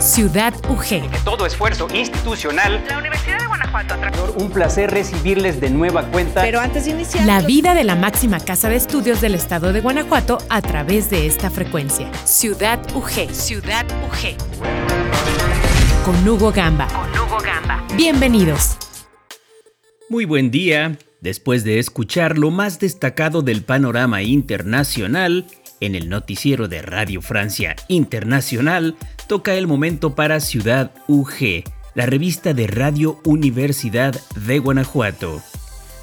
Ciudad UG. todo esfuerzo institucional. La Universidad de Guanajuato. Un placer recibirles de nueva cuenta. Pero antes de iniciar. La vida de la máxima casa de estudios del estado de Guanajuato a través de esta frecuencia. Ciudad UG. Ciudad UG. Con Hugo Gamba. Con Hugo Gamba. Bienvenidos. Muy buen día. Después de escuchar lo más destacado del panorama internacional, en el noticiero de Radio Francia Internacional toca el momento para Ciudad UG, la revista de Radio Universidad de Guanajuato.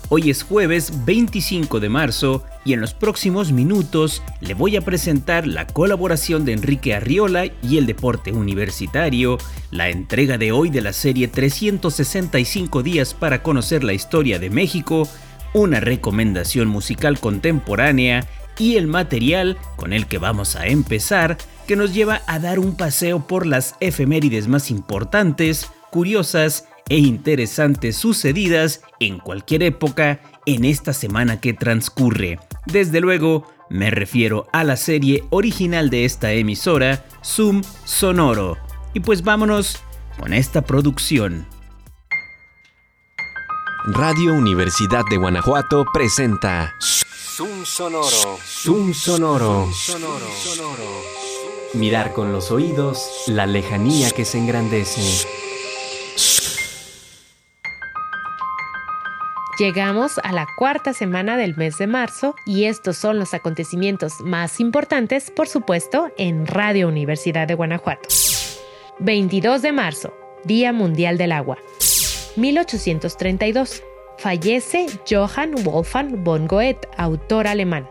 Hoy es jueves 25 de marzo y en los próximos minutos le voy a presentar la colaboración de Enrique Arriola y el deporte universitario, la entrega de hoy de la serie 365 días para conocer la historia de México, una recomendación musical contemporánea y el material con el que vamos a empezar que nos lleva a dar un paseo por las efemérides más importantes, curiosas e interesantes sucedidas en cualquier época en esta semana que transcurre. Desde luego, me refiero a la serie original de esta emisora, Zoom Sonoro. Y pues vámonos con esta producción. Radio Universidad de Guanajuato presenta Zoom Sonoro. Zoom Sonoro. Mirar con los oídos la lejanía que se engrandece. Llegamos a la cuarta semana del mes de marzo y estos son los acontecimientos más importantes, por supuesto, en Radio Universidad de Guanajuato. 22 de marzo, Día Mundial del Agua. 1832. Fallece Johann Wolfgang von Goethe, autor alemán.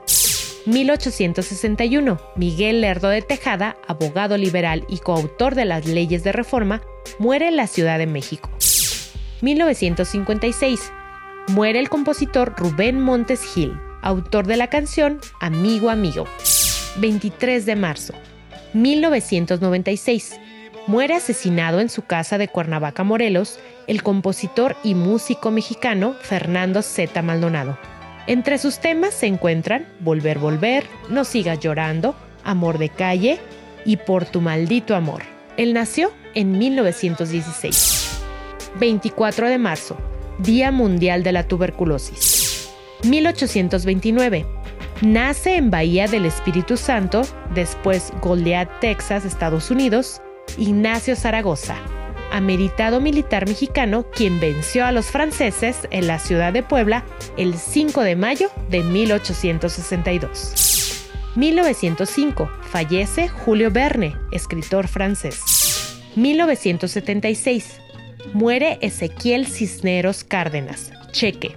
1861. Miguel Lerdo de Tejada, abogado liberal y coautor de las leyes de reforma, muere en la Ciudad de México. 1956. Muere el compositor Rubén Montes Gil, autor de la canción Amigo Amigo. 23 de marzo. 1996. Muere asesinado en su casa de Cuernavaca, Morelos, el compositor y músico mexicano Fernando Z. Maldonado. Entre sus temas se encuentran Volver, Volver, No sigas llorando, Amor de calle y Por tu maldito amor. Él nació en 1916. 24 de marzo, Día Mundial de la Tuberculosis. 1829. Nace en Bahía del Espíritu Santo, después Goliath, Texas, Estados Unidos, Ignacio Zaragoza, ameritado militar mexicano quien venció a los franceses en la ciudad de Puebla el 5 de mayo de 1862. 1905. Fallece Julio Verne, escritor francés. 1976. Muere Ezequiel Cisneros Cárdenas, cheque,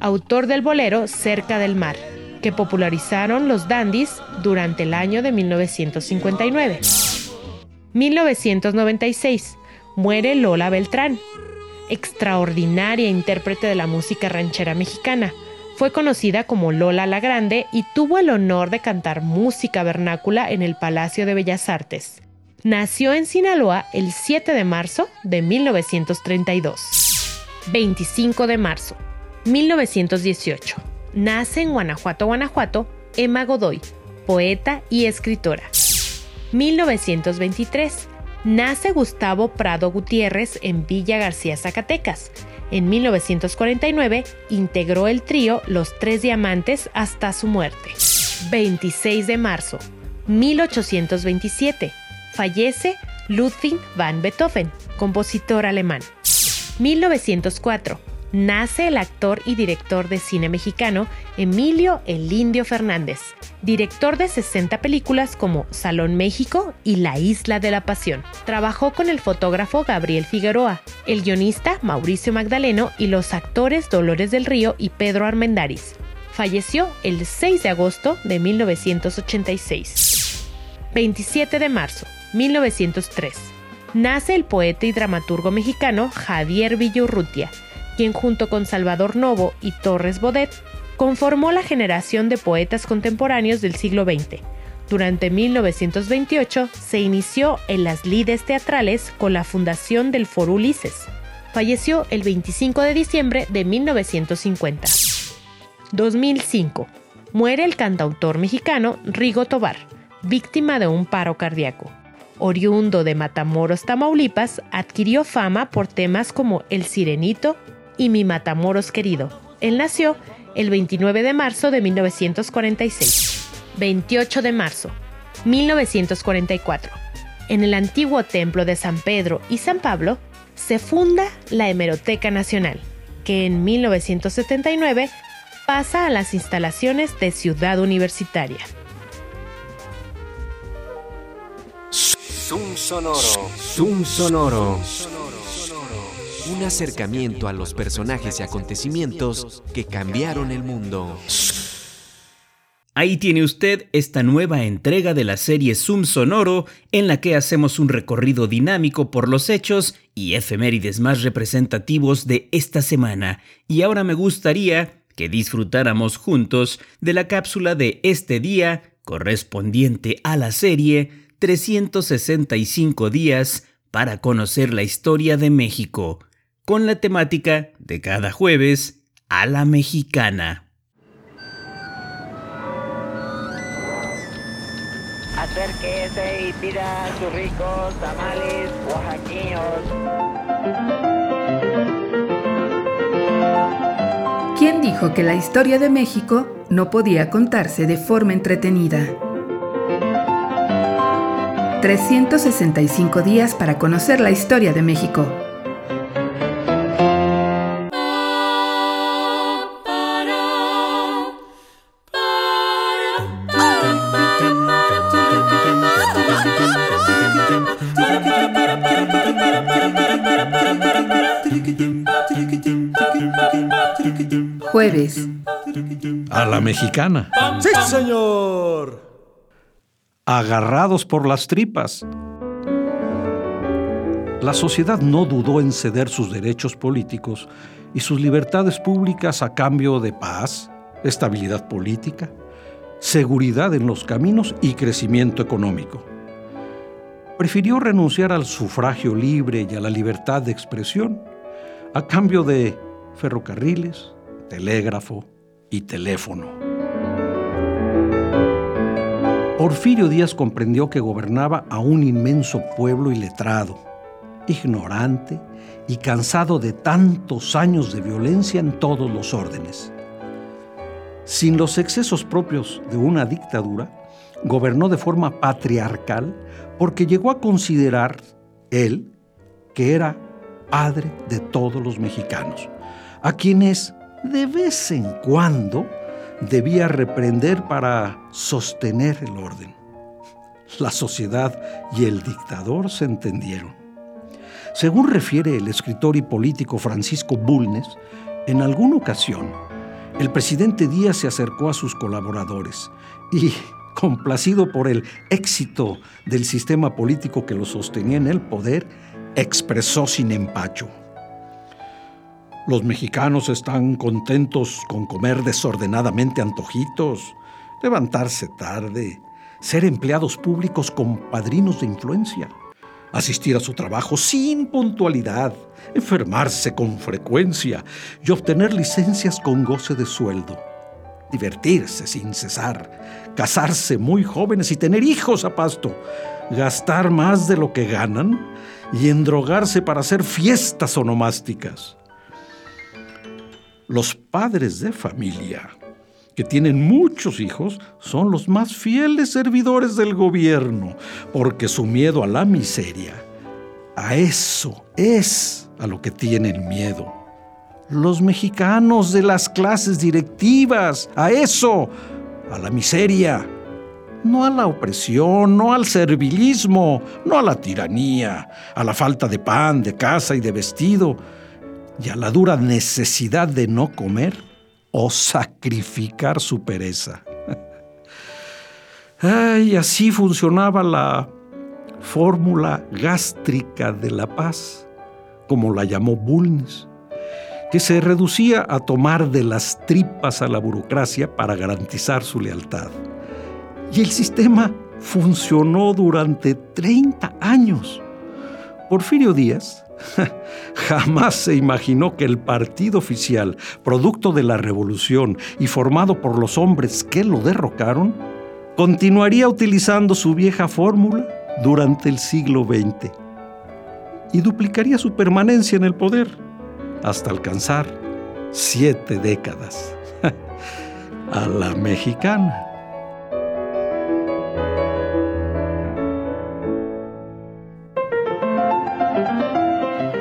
autor del bolero Cerca del Mar, que popularizaron los dandis durante el año de 1959. 1996. Muere Lola Beltrán, extraordinaria intérprete de la música ranchera mexicana. Fue conocida como Lola la Grande y tuvo el honor de cantar música vernácula en el Palacio de Bellas Artes. Nació en Sinaloa el 7 de marzo de 1932. 25 de marzo, 1918. Nace en Guanajuato, Guanajuato, Emma Godoy, poeta y escritora. 1923. Nace Gustavo Prado Gutiérrez en Villa García, Zacatecas. En 1949 integró el trío Los Tres Diamantes hasta su muerte. 26 de marzo, 1827. Fallece Ludwig van Beethoven, compositor alemán. 1904 nace el actor y director de cine mexicano Emilio El Indio Fernández, director de 60 películas como Salón México y La Isla de la Pasión. Trabajó con el fotógrafo Gabriel Figueroa, el guionista Mauricio Magdaleno y los actores Dolores del Río y Pedro Armendáriz. Falleció el 6 de agosto de 1986. 27 de marzo, 1903. Nace el poeta y dramaturgo mexicano Javier Villurrutia, quien junto con Salvador Novo y Torres Bodet conformó la generación de poetas contemporáneos del siglo XX. Durante 1928 se inició en las lides teatrales con la fundación del Foro Ulises. Falleció el 25 de diciembre de 1950. 2005. Muere el cantautor mexicano Rigo Tobar, víctima de un paro cardíaco. oriundo de Matamoros, Tamaulipas, adquirió fama por temas como El Sirenito y Mi Matamoros Querido. Él nació el 29 de marzo de 1946. 28 de marzo, 1944. En el antiguo templo de San Pedro y San Pablo se funda la Hemeroteca Nacional, que en 1979 pasa a las instalaciones de Ciudad Universitaria. Zoom sonoro. Zoom sonoro. Un acercamiento a los personajes y acontecimientos que cambiaron el mundo. Ahí tiene usted esta nueva entrega de la serie Zoom Sonoro en la que hacemos un recorrido dinámico por los hechos y efemérides más representativos de esta semana. Y ahora me gustaría que disfrutáramos juntos de la cápsula de este día correspondiente a la serie 365 días para conocer la historia de México, con la temática de cada jueves a la mexicana. Acérquese y pida sus ricos tamales oaxaqueños. ¿Quién dijo que la historia de México no podía contarse de forma entretenida? 365 días para conocer la historia de México. Jueves. A la mexicana. ¡Sí, señor! agarrados por las tripas. La sociedad no dudó en ceder sus derechos políticos y sus libertades públicas a cambio de paz, estabilidad política, seguridad en los caminos y crecimiento económico. Prefirió renunciar al sufragio libre y a la libertad de expresión a cambio de ferrocarriles, telégrafo y teléfono. Porfirio Díaz comprendió que gobernaba a un inmenso pueblo iletrado, ignorante y cansado de tantos años de violencia en todos los órdenes. Sin los excesos propios de una dictadura, gobernó de forma patriarcal porque llegó a considerar él que era padre de todos los mexicanos, a quienes de vez en cuando debía reprender para sostener el orden. La sociedad y el dictador se entendieron. Según refiere el escritor y político Francisco Bulnes, en alguna ocasión, el presidente Díaz se acercó a sus colaboradores y, complacido por el éxito del sistema político que lo sostenía en el poder, expresó sin empacho. Los mexicanos están contentos con comer desordenadamente antojitos, levantarse tarde, ser empleados públicos con padrinos de influencia, asistir a su trabajo sin puntualidad, enfermarse con frecuencia y obtener licencias con goce de sueldo, divertirse sin cesar, casarse muy jóvenes y tener hijos a pasto, gastar más de lo que ganan y endrogarse para hacer fiestas onomásticas. Los padres de familia que tienen muchos hijos son los más fieles servidores del gobierno, porque su miedo a la miseria, a eso es a lo que tienen miedo. Los mexicanos de las clases directivas, a eso, a la miseria, no a la opresión, no al servilismo, no a la tiranía, a la falta de pan, de casa y de vestido, y a la dura necesidad de no comer o sacrificar su pereza. Ay, así funcionaba la fórmula gástrica de la paz, como la llamó Bulnes, que se reducía a tomar de las tripas a la burocracia para garantizar su lealtad. Y el sistema funcionó durante 30 años. Porfirio Díaz Jamás se imaginó que el partido oficial, producto de la revolución y formado por los hombres que lo derrocaron, continuaría utilizando su vieja fórmula durante el siglo XX y duplicaría su permanencia en el poder hasta alcanzar siete décadas. A la mexicana.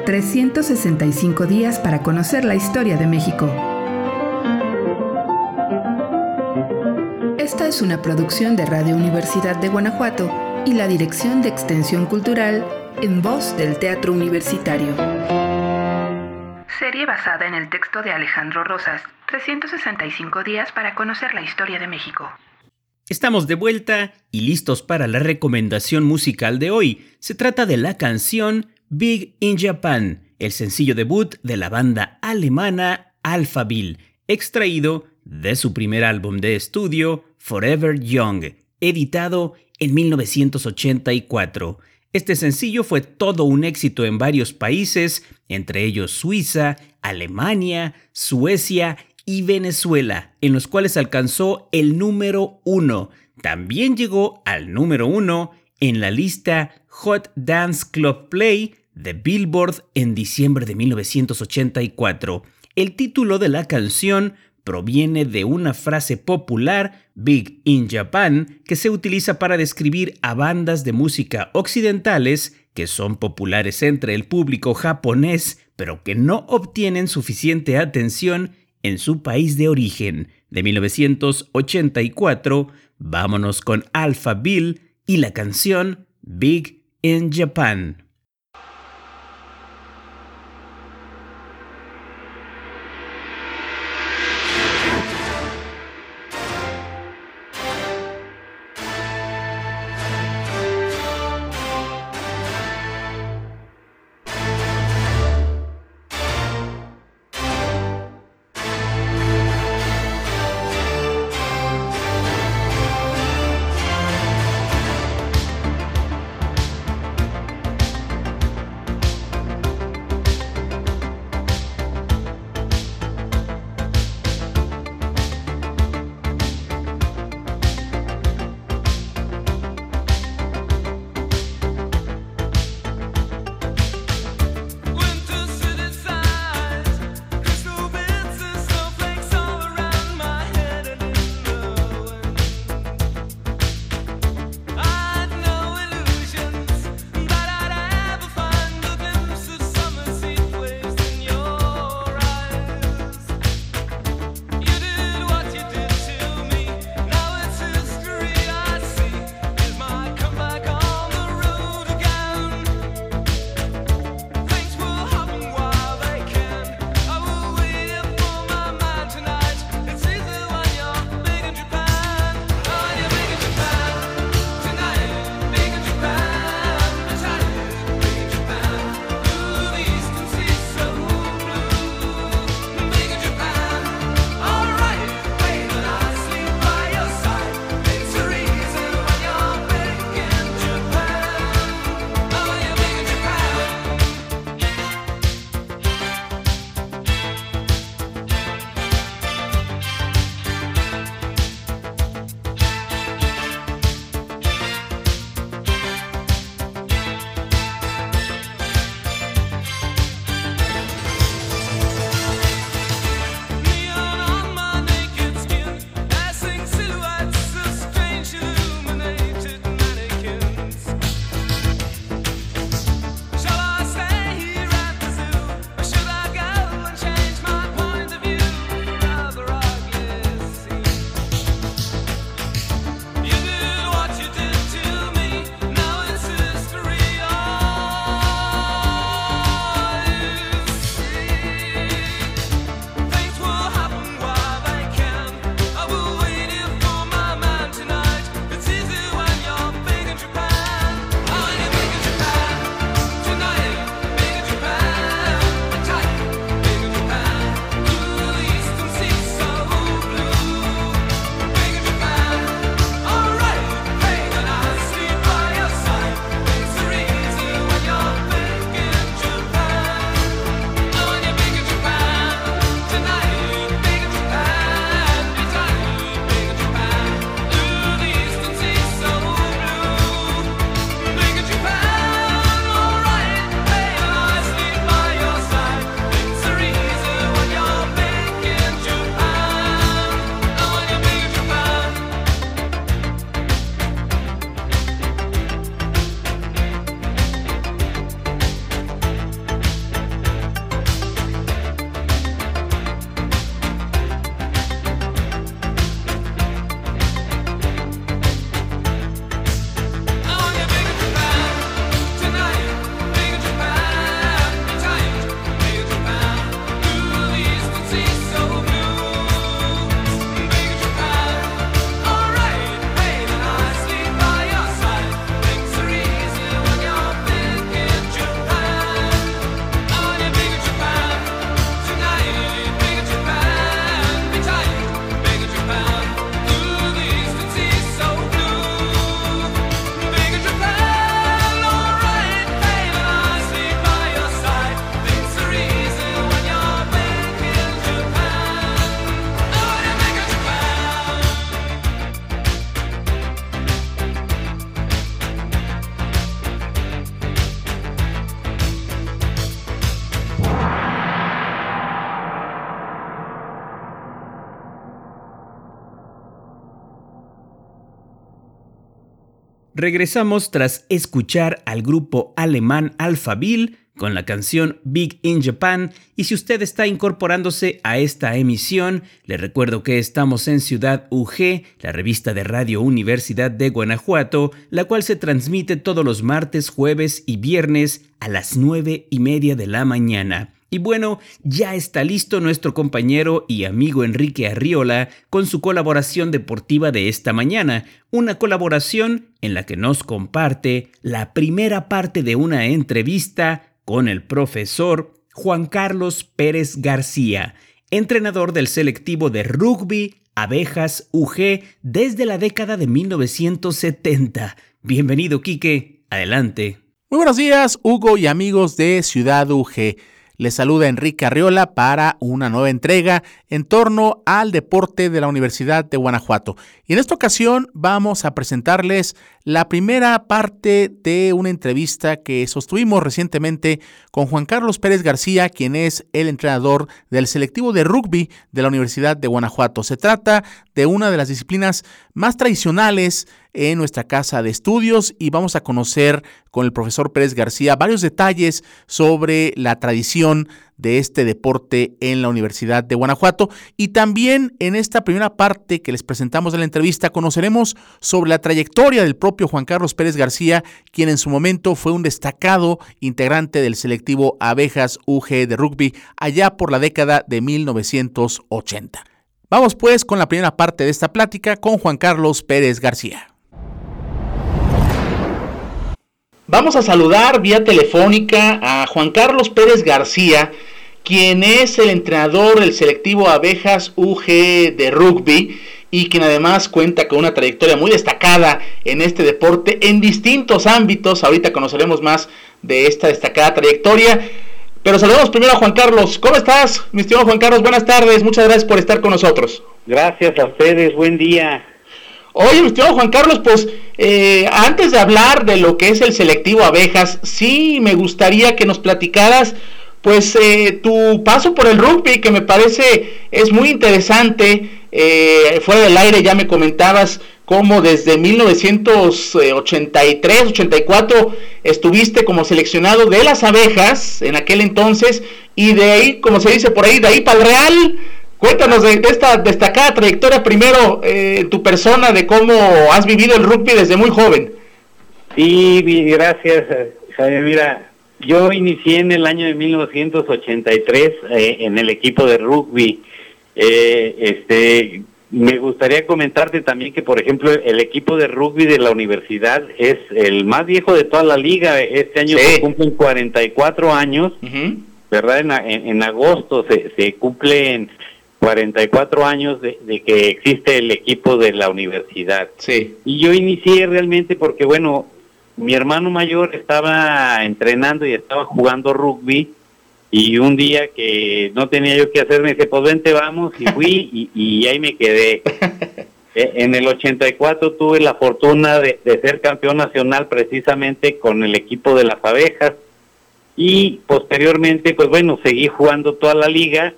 365 días para conocer la historia de México. Esta es una producción de Radio Universidad de Guanajuato y la Dirección de Extensión Cultural en voz del Teatro Universitario. Serie basada en el texto de Alejandro Rosas, 365 días para conocer la historia de México. Estamos de vuelta y listos para la recomendación musical de hoy. Se trata de la canción Big in Japan, el sencillo debut de la banda alemana Alphaville, extraído de su primer álbum de estudio, Forever Young, editado en 1984. Este sencillo fue todo un éxito en varios países, entre ellos Suiza, Alemania, Suecia y Venezuela, en los cuales alcanzó el número uno. También llegó al número uno en la lista Hot Dance Club Play de Billboard en diciembre de 1984. El título de la canción proviene de una frase popular, Big in Japan, que se utiliza para describir a bandas de música occidentales que son populares entre el público japonés, pero que no obtienen suficiente atención en su país de origen. De 1984, vámonos con Alpha Bill y la canción Big in Japan. Regresamos tras escuchar al grupo alemán Alphaville con la canción Big in Japan y si usted está incorporándose a esta emisión, le recuerdo que estamos en Ciudad UG, la revista de Radio Universidad de Guanajuato, la cual se transmite todos los martes, jueves y viernes a las nueve y media de la mañana. Y bueno, ya está listo nuestro compañero y amigo Enrique Arriola con su colaboración deportiva de esta mañana, una colaboración en la que nos comparte la primera parte de una entrevista con el profesor Juan Carlos Pérez García, entrenador del selectivo de rugby Abejas UG desde la década de 1970. Bienvenido, Quique. Adelante. Muy buenos días, Hugo y amigos de Ciudad UG. Les saluda Enrique Arriola para una nueva entrega en torno al deporte de la Universidad de Guanajuato. Y en esta ocasión vamos a presentarles la primera parte de una entrevista que sostuvimos recientemente con Juan Carlos Pérez García, quien es el entrenador del selectivo de rugby de la Universidad de Guanajuato. Se trata de una de las disciplinas más tradicionales en nuestra casa de estudios y vamos a conocer con el profesor Pérez García varios detalles sobre la tradición de este deporte en la Universidad de Guanajuato. Y también en esta primera parte que les presentamos de la entrevista conoceremos sobre la trayectoria del propio Juan Carlos Pérez García, quien en su momento fue un destacado integrante del selectivo Abejas UG de rugby allá por la década de 1980. Vamos pues con la primera parte de esta plática con Juan Carlos Pérez García. Vamos a saludar vía telefónica a Juan Carlos Pérez García, quien es el entrenador del selectivo Abejas UG de rugby y quien además cuenta con una trayectoria muy destacada en este deporte en distintos ámbitos. Ahorita conoceremos más de esta destacada trayectoria. Pero saludamos primero a Juan Carlos. ¿Cómo estás, mi estimado Juan Carlos? Buenas tardes, muchas gracias por estar con nosotros. Gracias a ustedes, buen día. Oye, mi estimado Juan Carlos, pues eh, antes de hablar de lo que es el selectivo abejas, sí me gustaría que nos platicaras pues eh, tu paso por el rugby, que me parece es muy interesante. Eh, fuera del aire ya me comentabas cómo desde 1983, 84 estuviste como seleccionado de las abejas en aquel entonces y de ahí, como se dice por ahí, de ahí para el Real Cuéntanos de, esta destacada trayectoria primero, eh, tu persona, de cómo has vivido el rugby desde muy joven. Sí, gracias, Javier. Mira, yo inicié en el año de 1983 eh, en el equipo de rugby. Eh, este, me gustaría comentarte también que, por ejemplo, el equipo de rugby de la universidad es el más viejo de toda la liga. Este año se cumplen 44 años, ¿verdad? En, en, agosto se, se cumplen 44 años de, que existe el equipo de la universidad. Sí. Y yo inicié realmente porque, bueno, mi hermano mayor estaba entrenando y estaba jugando rugby y un día que no tenía yo que hacer me dice, pues vente, vamos, y fui y, ahí me quedé. E, en el 84 tuve la fortuna de, de ser campeón nacional precisamente con el equipo de las abejas y posteriormente, pues bueno, seguí jugando toda la liga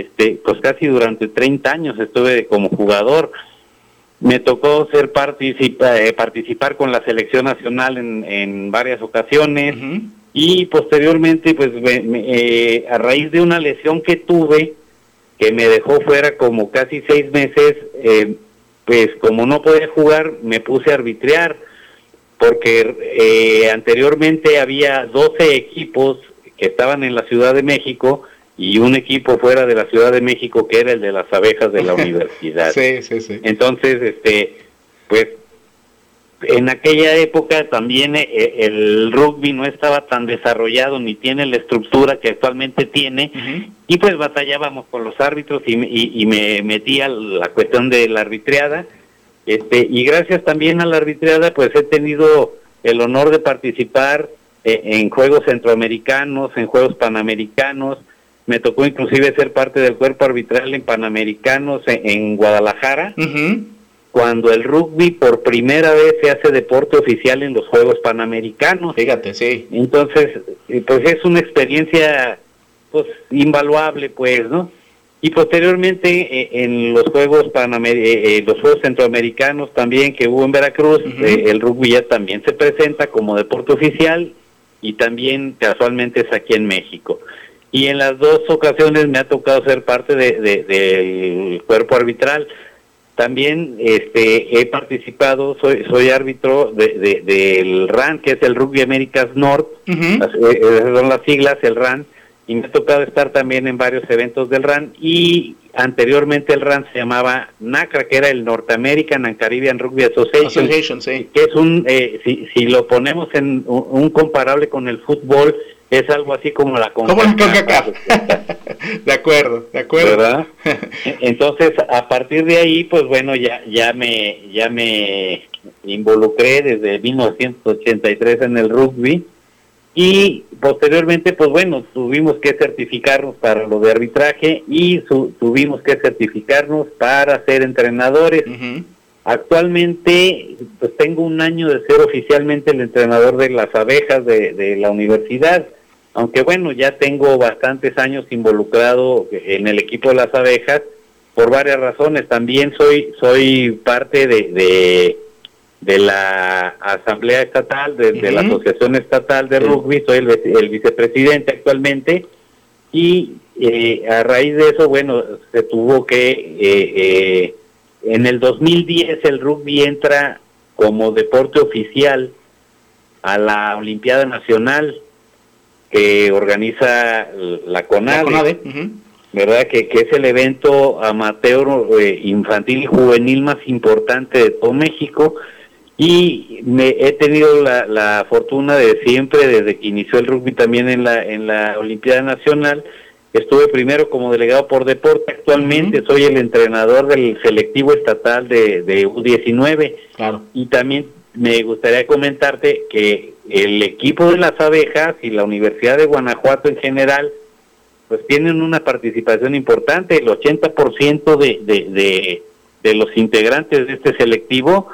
este, pues casi durante 30 años estuve como jugador. Me tocó ser participa, eh, participar con la selección nacional en, en varias ocasiones y posteriormente, pues eh, a raíz de una lesión que tuve, que me dejó fuera como casi seis meses, eh, pues como no podía jugar, me puse a arbitrear, porque anteriormente había 12 equipos que estaban en la Ciudad de México, y un equipo fuera de la Ciudad de México que era el de las abejas de la universidad. Sí, sí, sí. Entonces, este, pues, en aquella época también eh, el rugby no estaba tan desarrollado ni tiene la estructura que actualmente tiene y pues batallábamos con los árbitros y, y, me metí a la cuestión de la arbitreada este y gracias también a la arbitreada pues he tenido el honor de participar eh, en juegos centroamericanos, en juegos panamericanos, me tocó inclusive ser parte del cuerpo arbitral en Panamericanos en, Guadalajara, cuando el rugby por primera vez se hace deporte oficial en los Juegos Panamericanos. Fíjate, sí. Entonces, pues es una experiencia pues invaluable, pues, ¿no? y posteriormente eh, en los Juegos Panamer eh, eh, los Juegos Centroamericanos también que hubo en Veracruz, eh, el rugby ya también se presenta como deporte oficial y también casualmente es aquí en México. Y en las dos ocasiones me ha tocado ser parte de, de- del cuerpo arbitral. También este, he participado, soy, soy árbitro de, de- del RAN, que es el Rugby Americas North, las- eh, esas son las siglas, el RAN, y me ha tocado estar también en varios eventos del RAN, y anteriormente el RAN se llamaba NACRA, que era el North American and Caribbean Rugby Association, Association, sí. que es un, eh, si, si lo ponemos en un, un comparable con el fútbol, es algo así como la Como la CONCACAF. De acuerdo, de acuerdo. ¿verdad? Entonces, a partir de ahí, pues bueno, ya ya me ya me involucré desde 1983 en el rugby y posteriormente, pues bueno, tuvimos que certificarnos para lo de arbitraje y su- tuvimos que certificarnos para ser entrenadores. Actualmente, pues tengo un año de ser oficialmente el entrenador de las abejas de, de la universidad, aunque bueno, ya tengo bastantes años involucrado en el equipo de las abejas por varias razones. También soy soy parte de, de, de la Asamblea Estatal, de, de la. Asociación Estatal de Rugby, soy el, vice- el vicepresidente actualmente y eh, a raíz de eso, bueno, se tuvo que, eh, eh, en el 2010 el rugby entra como deporte oficial a la Olimpiada Nacional que organiza la CONADE, La CONADE, ujú. ¿verdad? Que, que es el evento amateur eh, infantil y juvenil más importante de todo México y me he tenido la, la fortuna de siempre desde que inició el rugby también en la en la Olimpiada Nacional estuve primero como delegado por deporte. Actualmente soy el entrenador del selectivo estatal de, de U19 claro. Y también me gustaría comentarte que el equipo de las abejas y la Universidad de Guanajuato en general pues tienen una participación importante, el 80% de, de, de, de los integrantes de este selectivo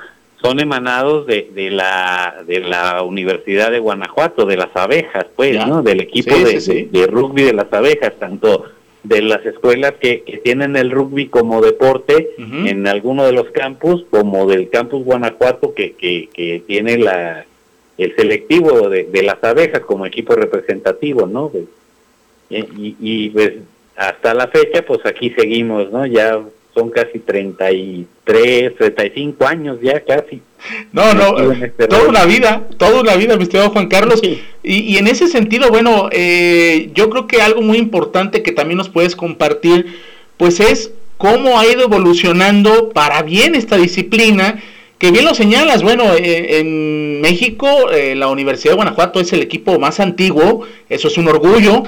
son emanados de, de la de la Universidad de Guanajuato, de las abejas, pues. ¿no? Del equipo Sí, de, sí, de- de rugby de las abejas, tanto de las escuelas que, que tienen el rugby como deporte en alguno de los campus, como del campus Guanajuato que, que, que tiene la el selectivo de, de las abejas como equipo representativo, ¿no? Eh, y, y, pues hasta la fecha pues aquí seguimos no ya son casi 33 35 años ya casi No, no, en este toda una vida, toda una vida, mi estimado Juan Carlos. Y, y en ese sentido, bueno, eh, yo creo que algo muy importante que también nos puedes compartir, pues es cómo ha ido evolucionando para bien esta disciplina, que bien lo señalas, bueno, eh, en México eh, la Universidad de Guanajuato es el equipo más antiguo, eso es un orgullo.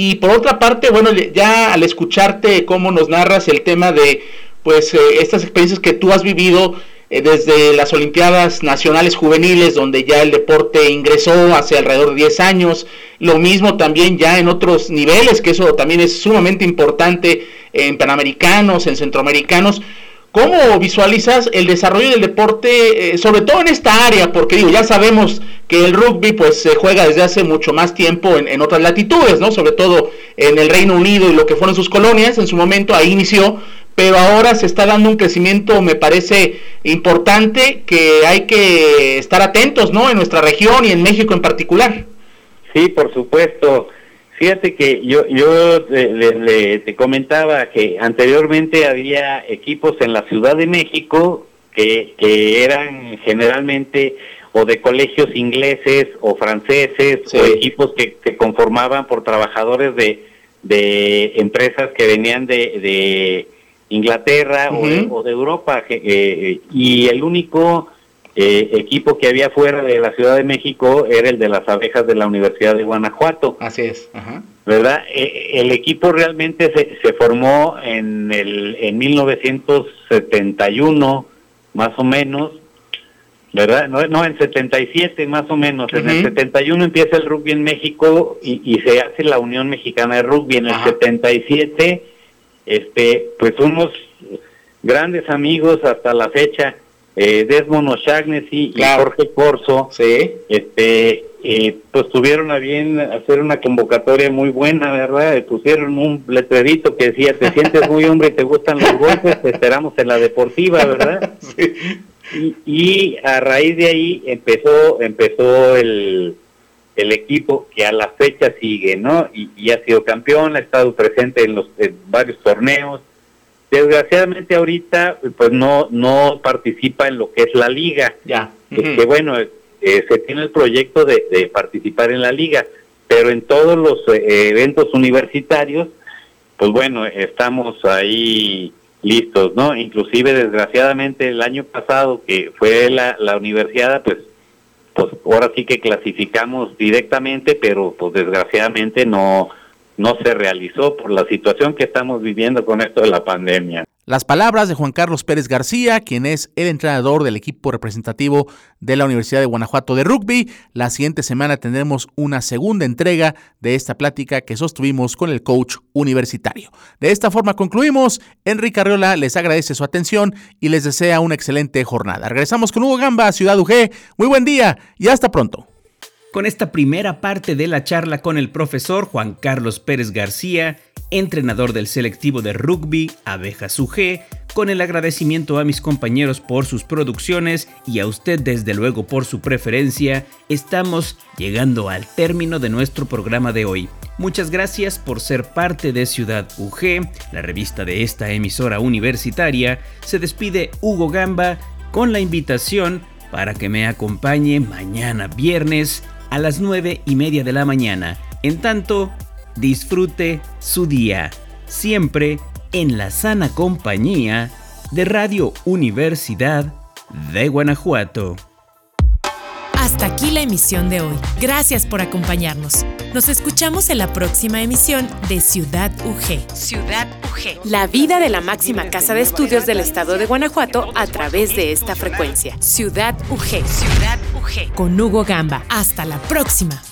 Y por otra parte, bueno, ya al escucharte cómo nos narras el tema de, pues, eh, estas experiencias que tú has vivido eh, desde las Olimpiadas Nacionales Juveniles, donde ya el deporte ingresó hace alrededor de 10 años, lo mismo también ya en otros niveles, que eso también es sumamente importante en Panamericanos, en Centroamericanos. ¿Cómo visualizas el desarrollo del deporte, eh, sobre todo en esta área? Porque digo, ya sabemos que el rugby pues se juega desde hace mucho más tiempo en, en otras latitudes, ¿no? Sobre todo en el Reino Unido y lo que fueron sus colonias, en su momento ahí inició, pero ahora se está dando un crecimiento, me parece importante, que hay que estar atentos, ¿no? En nuestra región y en México en particular. Sí, por supuesto. Fíjate que yo yo le, le- te comentaba que anteriormente había equipos en la Ciudad de México que, que eran generalmente o de colegios ingleses o franceses o equipos que se conformaban por trabajadores de, de empresas que venían de, de Inglaterra o, de, o de Europa eh, y el único eh, equipo que había fuera de la Ciudad de México era el de las abejas de la Universidad de Guanajuato. Así es. Ajá. ¿Verdad? Eh, el equipo realmente se, se formó en, el, en 1971, más o menos, ¿verdad? No, no, en 77 más o menos. En el Ujú. 71 empieza el rugby en México y, y se hace la Unión Mexicana de Rugby. En el 77, este, pues unos grandes amigos hasta la fecha, eh, Desmond O'Shaughnessy y. Jorge Corso, Sí. este, eh, pues tuvieron a bien hacer una convocatoria muy buena, ¿verdad? Pusieron un letrerito que decía, te sientes muy hombre y te gustan los golpes, te esperamos en la deportiva, ¿verdad? Y, y a raíz de ahí empezó, empezó el, el equipo que a la fecha sigue, ¿no? Y, y ha sido campeón, ha estado presente en los en varios torneos. Desgraciadamente ahorita, pues no, no participa en lo que es la liga. Ya. Que bueno, eh, se tiene el proyecto de, de participar en la liga, pero en todos los eh, eventos universitarios, pues bueno, estamos ahí listos, ¿no? Inclusive desgraciadamente el año pasado que fue la, la universidad, pues pues ahora sí que clasificamos directamente, pero pues desgraciadamente no no se realizó por la situación que estamos viviendo con esto de la pandemia. Las palabras de Juan Carlos Pérez García, quien es el entrenador del equipo representativo de la Universidad de Guanajuato de rugby. La siguiente semana tendremos una segunda entrega de esta plática que sostuvimos con el coach universitario. De esta forma concluimos. Enrique Arriola les agradece su atención y les desea una excelente jornada. Regresamos con Hugo Gamba, Ciudad UG. Muy buen día y hasta pronto. Con esta primera parte de la charla con el profesor Juan Carlos Pérez García, entrenador del selectivo de rugby Abejas UG, con el agradecimiento a mis compañeros por sus producciones y a usted desde luego por su preferencia, estamos llegando al término de nuestro programa de hoy. Muchas gracias por ser parte de Ciudad UG, la revista de esta emisora universitaria. Se despide Hugo Gamba con la invitación para que me acompañe mañana viernes a las 9 y media de la mañana. En tanto, disfrute su día, siempre en la sana compañía de Radio Universidad de Guanajuato. Hasta aquí la emisión de hoy. Gracias por acompañarnos. Nos escuchamos en la próxima emisión de Ciudad UG. Ciudad UG. La vida de la máxima casa de estudios del estado de Guanajuato a través de esta frecuencia. Ciudad UG. Ciudad UG. Con Hugo Gamba. Hasta la próxima.